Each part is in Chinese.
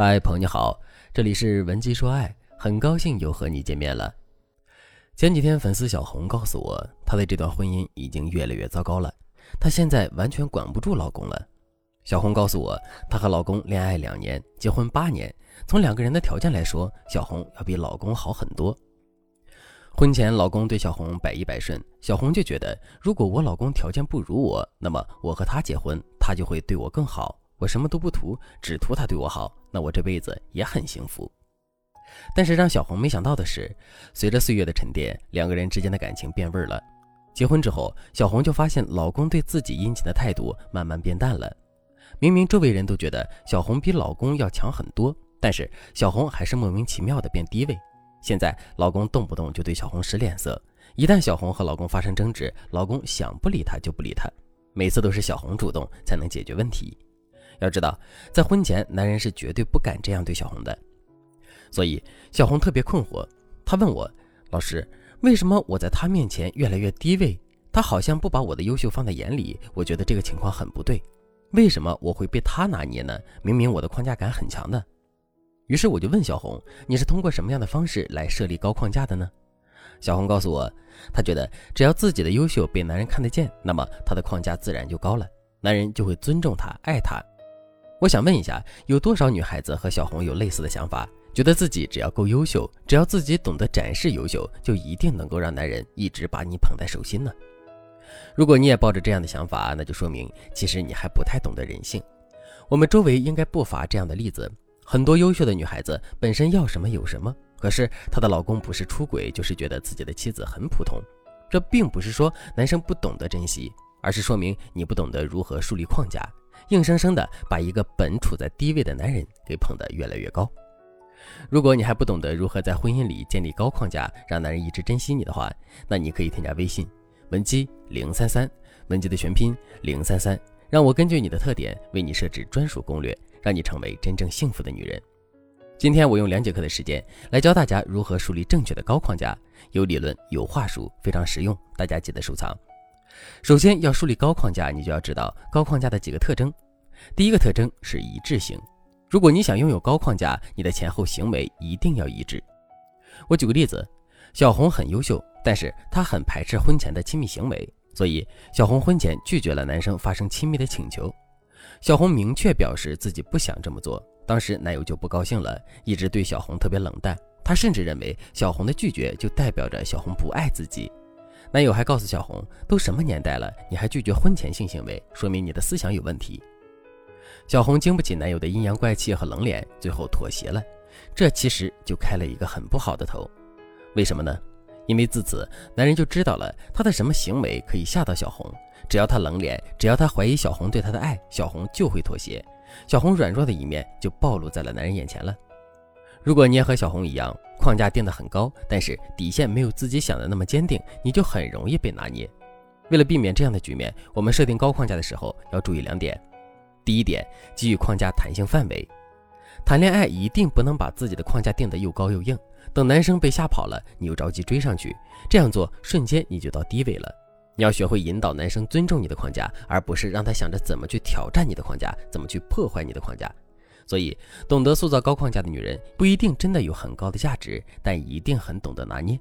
嗨，朋友你好，这里是文姬说爱，很高兴又和你见面了。前几天粉丝小红告诉我，她的这段婚姻已经越来越糟糕了，她现在完全管不住老公了。小红告诉我，她和老公恋爱两年，结婚八年，从两个人的条件来说，小红要比老公好很多。婚前老公对小红百依百顺，小红就觉得，如果我老公条件不如我，那么我和他结婚，他就会对我更好。我什么都不图，只图他对我好，那我这辈子也很幸福。但是让小红没想到的是，随着岁月的沉淀，两个人之间的感情变味了。结婚之后，小红就发现老公对自己殷勤的态度慢慢变淡了。明明周围人都觉得小红比老公要强很多，但是小红还是莫名其妙的变低位。现在老公动不动就对小红使脸色，一旦小红和老公发生争执，老公想不理她就不理她，每次都是小红主动才能解决问题。要知道，在婚前，男人是绝对不敢这样对小红的，所以小红特别困惑。她问我：“老师，为什么我在他面前越来越低位？他好像不把我的优秀放在眼里。我觉得这个情况很不对，为什么我会被他拿捏呢？明明我的框架感很强的。”于是我就问小红：“你是通过什么样的方式来设立高框架的呢？”小红告诉我，她觉得只要自己的优秀被男人看得见，那么她的框架自然就高了，男人就会尊重她、爱她。我想问一下，有多少女孩子和小红有类似的想法，觉得自己只要够优秀，只要自己懂得展示优秀，就一定能够让男人一直把你捧在手心呢？如果你也抱着这样的想法，那就说明其实你还不太懂得人性。我们周围应该不乏这样的例子，很多优秀的女孩子本身要什么有什么，可是她的老公不是出轨，就是觉得自己的妻子很普通。这并不是说男生不懂得珍惜，而是说明你不懂得如何树立框架。硬生生的把一个本处在低位的男人给捧得越来越高。如果你还不懂得如何在婚姻里建立高框架，让男人一直珍惜你的话，那你可以添加微信文姬零三三，文姬的全拼零三三，让我根据你的特点为你设置专属攻略，让你成为真正幸福的女人。今天我用两节课的时间来教大家如何树立正确的高框架，有理论有话术，非常实用，大家记得收藏。首先要树立高框架，你就要知道高框架的几个特征。第一个特征是一致性。如果你想拥有高框架，你的前后行为一定要一致。我举个例子，小红很优秀，但是她很排斥婚前的亲密行为，所以小红婚前拒绝了男生发生亲密的请求。小红明确表示自己不想这么做，当时男友就不高兴了，一直对小红特别冷淡。他甚至认为小红的拒绝就代表着小红不爱自己。男友还告诉小红：“都什么年代了，你还拒绝婚前性行为，说明你的思想有问题。”小红经不起男友的阴阳怪气和冷脸，最后妥协了。这其实就开了一个很不好的头。为什么呢？因为自此，男人就知道了他的什么行为可以吓到小红。只要他冷脸，只要他怀疑小红对他的爱，小红就会妥协。小红软弱的一面就暴露在了男人眼前了。如果你也和小红一样，框架定得很高，但是底线没有自己想的那么坚定，你就很容易被拿捏。为了避免这样的局面，我们设定高框架的时候要注意两点。第一点，给予框架弹性范围。谈恋爱一定不能把自己的框架定得又高又硬，等男生被吓跑了，你又着急追上去，这样做瞬间你就到低位了。你要学会引导男生尊重你的框架，而不是让他想着怎么去挑战你的框架，怎么去破坏你的框架。所以，懂得塑造高框架的女人不一定真的有很高的价值，但一定很懂得拿捏。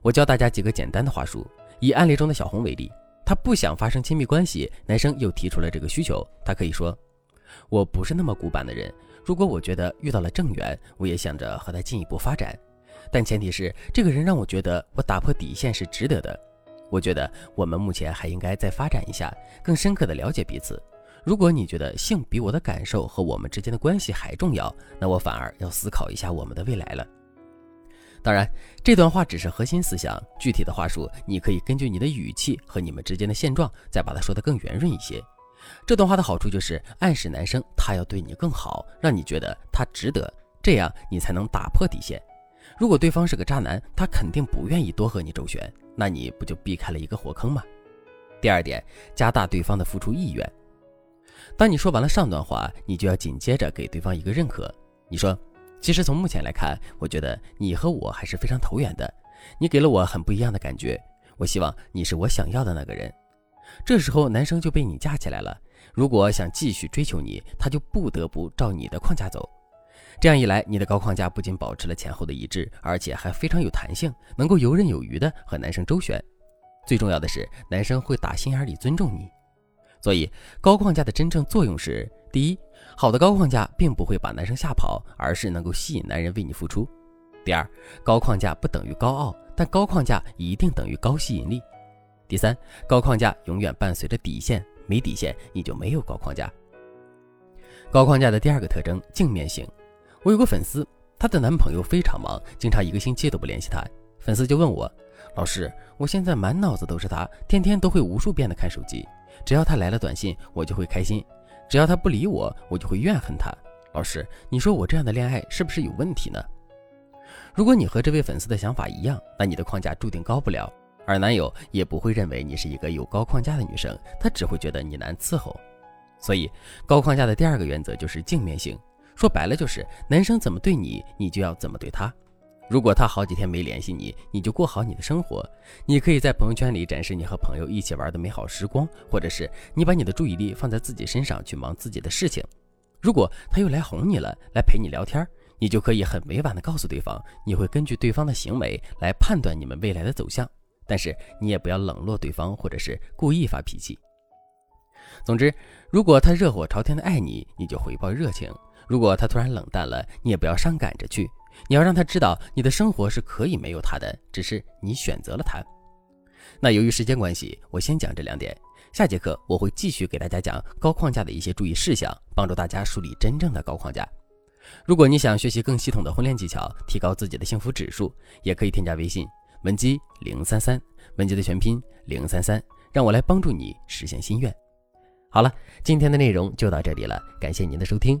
我教大家几个简单的话术。以案例中的小红为例，她不想发生亲密关系，男生又提出了这个需求，她可以说：“我不是那么古板的人，如果我觉得遇到了正缘，我也想着和他进一步发展，但前提是这个人让我觉得我打破底线是值得的。我觉得我们目前还应该再发展一下，更深刻的了解彼此。”如果你觉得性比我的感受和我们之间的关系还重要，那我反而要思考一下我们的未来了。当然，这段话只是核心思想，具体的话术你可以根据你的语气和你们之间的现状，再把它说得更圆润一些。这段话的好处就是暗示男生他要对你更好，让你觉得他值得，这样你才能打破底线。如果对方是个渣男，他肯定不愿意多和你周旋，那你不就避开了一个火坑吗？第二点，加大对方的付出意愿。当你说完了上段话，你就要紧接着给对方一个认可。你说：“其实从目前来看，我觉得你和我还是非常投缘的。你给了我很不一样的感觉。我希望你是我想要的那个人。”这时候男生就被你架起来了。如果想继续追求你，他就不得不照你的框架走。这样一来，你的高框架不仅保持了前后的一致，而且还非常有弹性，能够游刃有余的和男生周旋。最重要的是，男生会打心眼里尊重你。所以，高框架的真正作用是：第一，好的高框架并不会把男生吓跑，而是能够吸引男人为你付出；第二，高框架不等于高傲，但高框架一定等于高吸引力；第三，高框架永远伴随着底线，没底线你就没有高框架。高框架的第二个特征，镜面型。我有个粉丝，她的男朋友非常忙，经常一个星期都不联系她。粉丝就问我：“老师，我现在满脑子都是他，天天都会无数遍的看手机。”只要他来了短信，我就会开心；只要他不理我，我就会怨恨他。老师，你说我这样的恋爱是不是有问题呢？如果你和这位粉丝的想法一样，那你的框架注定高不了，而男友也不会认为你是一个有高框架的女生，他只会觉得你难伺候。所以，高框架的第二个原则就是镜面性，说白了就是男生怎么对你，你就要怎么对他。如果他好几天没联系你，你就过好你的生活。你可以在朋友圈里展示你和朋友一起玩的美好时光，或者是你把你的注意力放在自己身上去忙自己的事情。如果他又来哄你了，来陪你聊天，你就可以很委婉的告诉对方，你会根据对方的行为来判断你们未来的走向。但是你也不要冷落对方，或者是故意发脾气。总之，如果他热火朝天的爱你，你就回报热情；如果他突然冷淡了，你也不要上赶着去。你要让他知道，你的生活是可以没有他的，只是你选择了他。那由于时间关系，我先讲这两点。下节课我会继续给大家讲高框架的一些注意事项，帮助大家树立真正的高框架。如果你想学习更系统的婚恋技巧，提高自己的幸福指数，也可以添加微信文姬零三三，文姬的全拼零三三，让我来帮助你实现心愿。好了，今天的内容就到这里了，感谢您的收听。